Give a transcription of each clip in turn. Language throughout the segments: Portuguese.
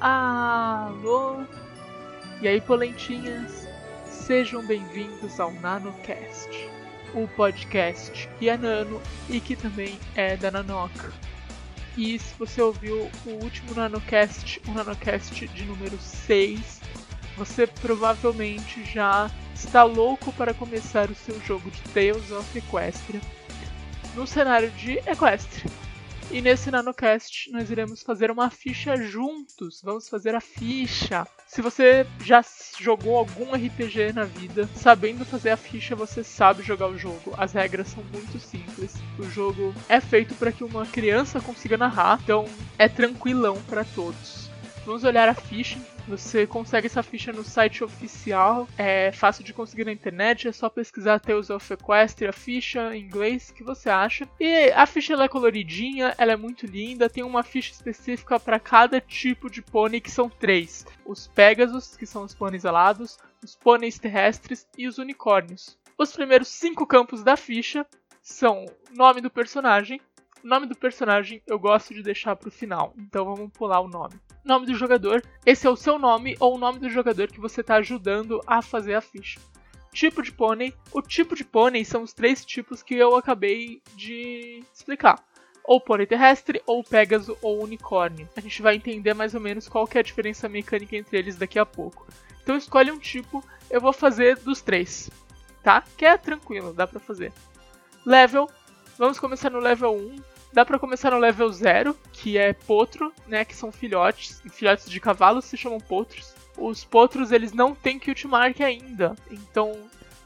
Alô? E aí, polentinhas? Sejam bem-vindos ao NanoCast, o podcast que é nano e que também é da Nanoca. E se você ouviu o último NanoCast, o NanoCast de número 6, você provavelmente já está louco para começar o seu jogo de Tales of Equestria no cenário de Equestria. E nesse NanoCast nós iremos fazer uma ficha juntos. Vamos fazer a ficha. Se você já jogou algum RPG na vida, sabendo fazer a ficha, você sabe jogar o jogo. As regras são muito simples. O jogo é feito para que uma criança consiga narrar, então é tranquilão para todos. Vamos olhar a ficha você consegue essa ficha no site oficial, é fácil de conseguir na internet, é só pesquisar Tales of Equestria, ficha em inglês, que você acha. E a ficha é coloridinha, ela é muito linda, tem uma ficha específica para cada tipo de pônei, que são três: os Pegasus, que são os pôneis alados, os pôneis terrestres e os unicórnios. Os primeiros cinco campos da ficha são nome do personagem. O nome do personagem eu gosto de deixar para o final, então vamos pular o nome nome do jogador. Esse é o seu nome ou o nome do jogador que você está ajudando a fazer a ficha. Tipo de pônei. O tipo de pônei são os três tipos que eu acabei de explicar. Ou pônei terrestre, ou Pégaso, ou unicórnio. A gente vai entender mais ou menos qual é a diferença mecânica entre eles daqui a pouco. Então escolhe um tipo, eu vou fazer dos três, tá? Que é tranquilo, dá pra fazer. Level, vamos começar no level 1. Dá para começar no level 0, que é potro, né, que são filhotes, filhotes de cavalos se chamam potros. Os potros eles não têm cute mark ainda, então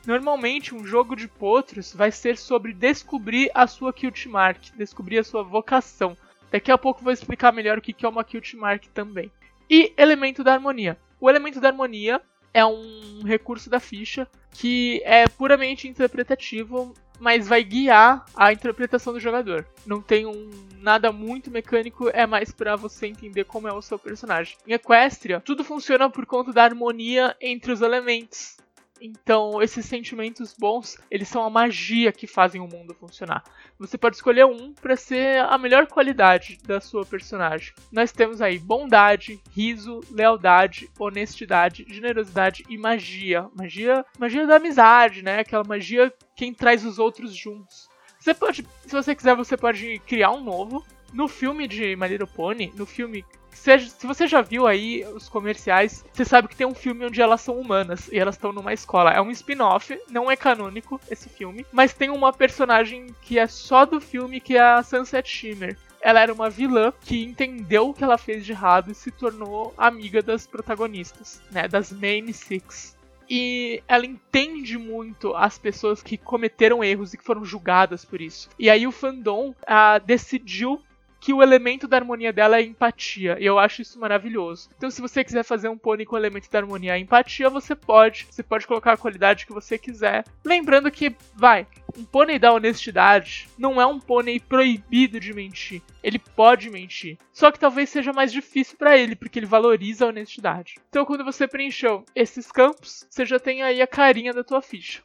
normalmente um jogo de potros vai ser sobre descobrir a sua cute mark, descobrir a sua vocação. Daqui a pouco vou explicar melhor o que é uma cute mark também. E elemento da harmonia. O elemento da harmonia é um recurso da ficha que é puramente interpretativo, mas vai guiar a interpretação do jogador. Não tem um nada muito mecânico, é mais para você entender como é o seu personagem. Em Equestria, tudo funciona por conta da harmonia entre os elementos. Então, esses sentimentos bons, eles são a magia que fazem o mundo funcionar. Você pode escolher um para ser a melhor qualidade da sua personagem. Nós temos aí bondade, riso, lealdade, honestidade, generosidade e magia. Magia, magia da amizade, né? Aquela magia quem traz os outros juntos. Você pode, se você quiser, você pode criar um novo. No filme de My Little Pony, no filme se, você já viu aí os comerciais, você sabe que tem um filme onde elas são humanas e elas estão numa escola. É um spin-off, não é canônico esse filme, mas tem uma personagem que é só do filme, que é a Sunset Shimmer ela era uma vilã que entendeu o que ela fez de errado e se tornou amiga das protagonistas, né, das main six. E ela entende muito as pessoas que cometeram erros e que foram julgadas por isso. E aí o fandom uh, decidiu que o elemento da harmonia dela é empatia. E eu acho isso maravilhoso. Então, se você quiser fazer um pônei com o elemento da harmonia e empatia, você pode. Você pode colocar a qualidade que você quiser. Lembrando que, vai, um pônei da honestidade não é um pônei proibido de mentir. Ele pode mentir. Só que talvez seja mais difícil para ele, porque ele valoriza a honestidade. Então, quando você preencheu esses campos, você já tem aí a carinha da tua ficha.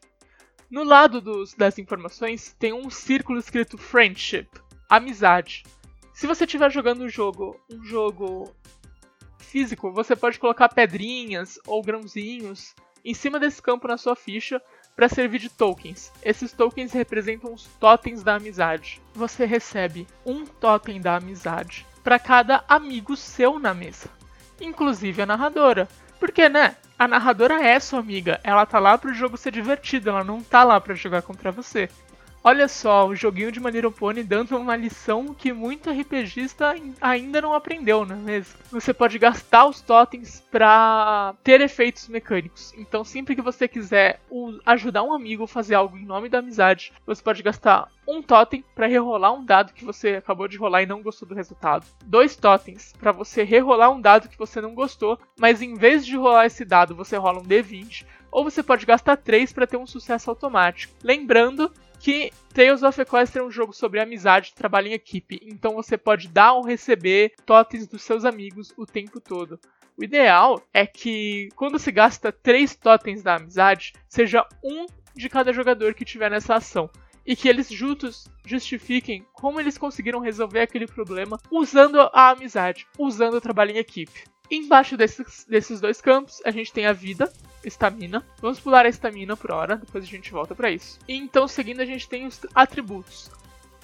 No lado dos, das informações tem um círculo escrito Friendship, amizade. Se você estiver jogando um jogo, um jogo físico, você pode colocar pedrinhas ou grãozinhos em cima desse campo na sua ficha para servir de tokens. Esses tokens representam os totens da amizade. Você recebe um totem da amizade para cada amigo seu na mesa, inclusive a narradora. Porque, né? A narradora é sua amiga, ela tá lá pro jogo ser divertido, ela não tá lá para jogar contra você. Olha só, o joguinho de Little Pony dando uma lição que muito RPGista ainda não aprendeu, não é mesmo? Você pode gastar os totens para ter efeitos mecânicos. Então, sempre que você quiser ajudar um amigo a fazer algo em nome da amizade, você pode gastar um totem para rerolar um dado que você acabou de rolar e não gostou do resultado. Dois totens para você rerolar um dado que você não gostou, mas em vez de rolar esse dado, você rola um D20. Ou você pode gastar três para ter um sucesso automático. Lembrando que Tales of Equestria é um jogo sobre amizade e trabalho em equipe, então você pode dar ou receber totens dos seus amigos o tempo todo. O ideal é que quando se gasta três totens da amizade, seja um de cada jogador que tiver nessa ação. E que eles juntos justifiquem como eles conseguiram resolver aquele problema usando a amizade, usando o trabalho em equipe. Embaixo desses, desses dois campos, a gente tem a vida, estamina. Vamos pular a estamina por hora, depois a gente volta para isso. E então, seguindo, a gente tem os atributos: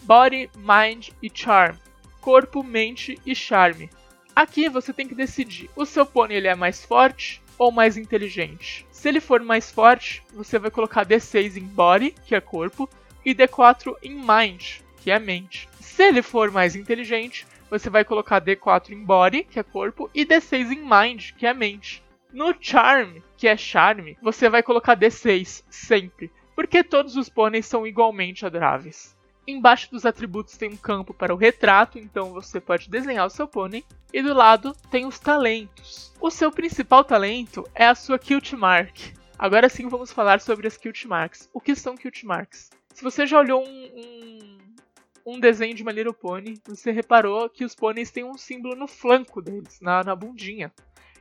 Body, Mind e Charm. Corpo, mente e charme. Aqui você tem que decidir: o seu pônei ele é mais forte ou mais inteligente? Se ele for mais forte, você vai colocar D6 em Body, que é corpo, e D4 em Mind, que é mente. Se ele for mais inteligente, você vai colocar D4 em Body, que é corpo, e D6 em Mind, que é mente. No Charm, que é charme, você vai colocar D6 sempre, porque todos os pôneis são igualmente adoráveis. Embaixo dos atributos tem um campo para o retrato, então você pode desenhar o seu pônei. E do lado tem os talentos. O seu principal talento é a sua Cute Mark. Agora sim vamos falar sobre as Cute Marks. O que são Cute Marks? Se você já olhou um, um, um desenho de Little Pony, você reparou que os pôneis têm um símbolo no flanco deles, na, na bundinha.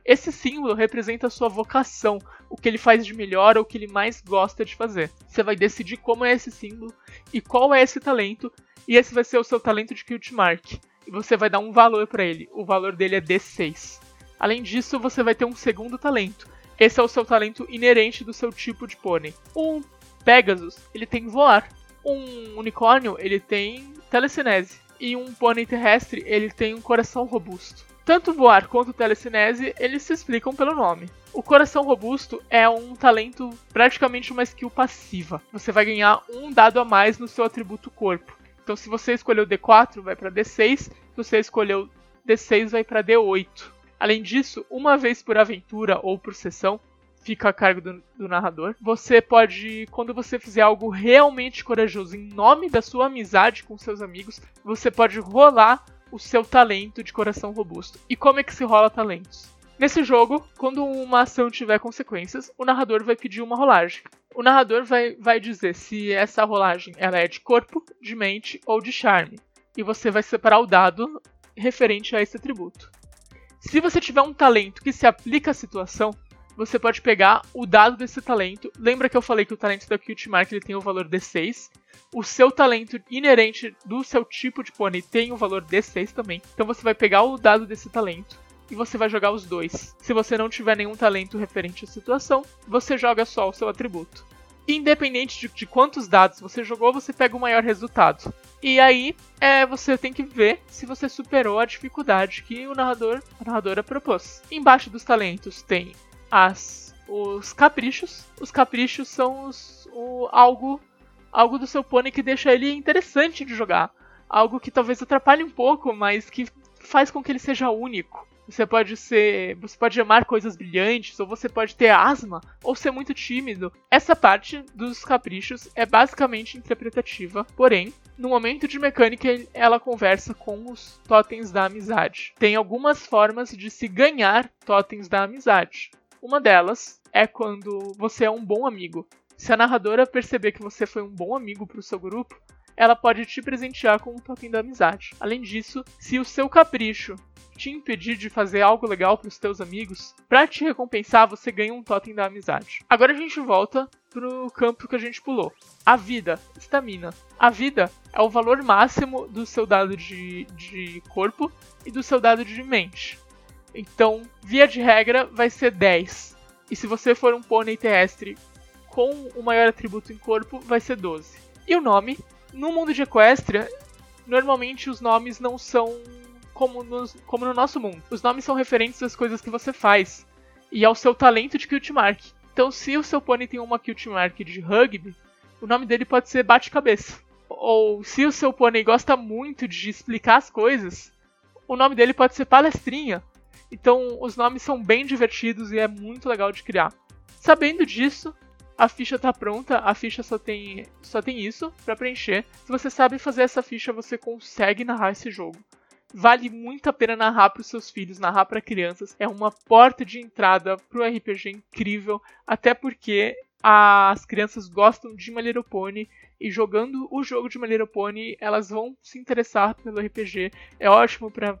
Esse símbolo representa a sua vocação, o que ele faz de melhor ou o que ele mais gosta de fazer. Você vai decidir como é esse símbolo e qual é esse talento, e esse vai ser o seu talento de Cute Mark. E você vai dar um valor para ele. O valor dele é D6. Além disso, você vai ter um segundo talento. Esse é o seu talento inerente do seu tipo de pônei. Um Pegasus, ele tem voar. Um unicórnio, ele tem telecinese. E um pônei terrestre, ele tem um coração robusto. Tanto voar quanto telecinese, eles se explicam pelo nome. O coração robusto é um talento praticamente uma skill passiva. Você vai ganhar um dado a mais no seu atributo corpo. Então, se você escolheu D4, vai para D6. Se você escolheu D6, vai para D8. Além disso, uma vez por aventura ou por sessão, fica a cargo do, do, narrador. Você pode, quando você fizer algo realmente corajoso em nome da sua amizade com seus amigos, você pode rolar o seu talento de coração robusto. E como é que se rola talentos? Nesse jogo, quando uma ação tiver consequências, o narrador vai pedir uma rolagem. O narrador vai, vai dizer se essa rolagem ela é de corpo, de mente ou de charme. E você vai separar o dado referente a esse atributo. Se você tiver um talento que se aplica à situação, você pode pegar o dado desse talento. Lembra que eu falei que o talento da Cute Mark ele tem o valor D6. O seu talento inerente do seu tipo de pônei tem o valor D6 também. Então você vai pegar o dado desse talento e você vai jogar os dois. Se você não tiver nenhum talento referente à situação, você joga só o seu atributo. Independente de, de quantos dados você jogou, você pega o maior resultado. E aí, é, você tem que ver se você superou a dificuldade que o narrador, a narradora propôs. Embaixo dos talentos tem as os caprichos. Os caprichos são os, o, algo algo do seu pônei que deixa ele interessante de jogar. Algo que talvez atrapalhe um pouco, mas que faz com que ele seja único. Você pode ser. Você pode amar coisas brilhantes, ou você pode ter asma, ou ser muito tímido. Essa parte dos caprichos é basicamente interpretativa, porém, no momento de mecânica, ela conversa com os totens da amizade. Tem algumas formas de se ganhar totens da amizade. Uma delas é quando você é um bom amigo. Se a narradora perceber que você foi um bom amigo para o seu grupo, ela pode te presentear com um token da amizade. Além disso, se o seu capricho te impedir de fazer algo legal para os teus amigos, para te recompensar, você ganha um totem da amizade. Agora a gente volta pro campo que a gente pulou. A vida, estamina. A vida é o valor máximo do seu dado de, de corpo e do seu dado de mente. Então, via de regra, vai ser 10. E se você for um pônei terrestre com o maior atributo em corpo, vai ser 12. E o nome? No mundo de Equestria, normalmente os nomes não são como no, como no nosso mundo. Os nomes são referentes às coisas que você faz e ao seu talento de Cute Mark. Então, se o seu pônei tem uma Cute Mark de rugby, o nome dele pode ser Bate-Cabeça. Ou se o seu pônei gosta muito de explicar as coisas, o nome dele pode ser Palestrinha. Então, os nomes são bem divertidos e é muito legal de criar. Sabendo disso, a ficha está pronta, a ficha só tem, só tem isso para preencher. Se você sabe fazer essa ficha, você consegue narrar esse jogo. Vale muito a pena narrar para os seus filhos, narrar para crianças. É uma porta de entrada para o RPG incrível, até porque as crianças gostam de My Little Pony e jogando o jogo de My Little Pony, elas vão se interessar pelo RPG. É ótimo para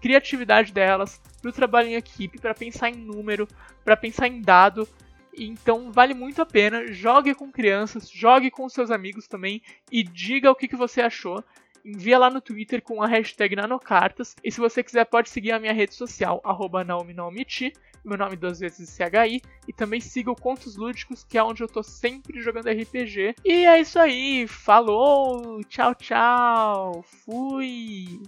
criatividade delas, para o trabalho em equipe, para pensar em número, para pensar em dado. Então vale muito a pena. Jogue com crianças, jogue com seus amigos também e diga o que, que você achou. envia lá no Twitter com a hashtag Nanocartas. E se você quiser, pode seguir a minha rede social, arroba NaomiNaomichi, meu nome duas vezes CHI, e também siga o Contos Lúdicos, que é onde eu tô sempre jogando RPG. E é isso aí, falou, tchau, tchau, fui!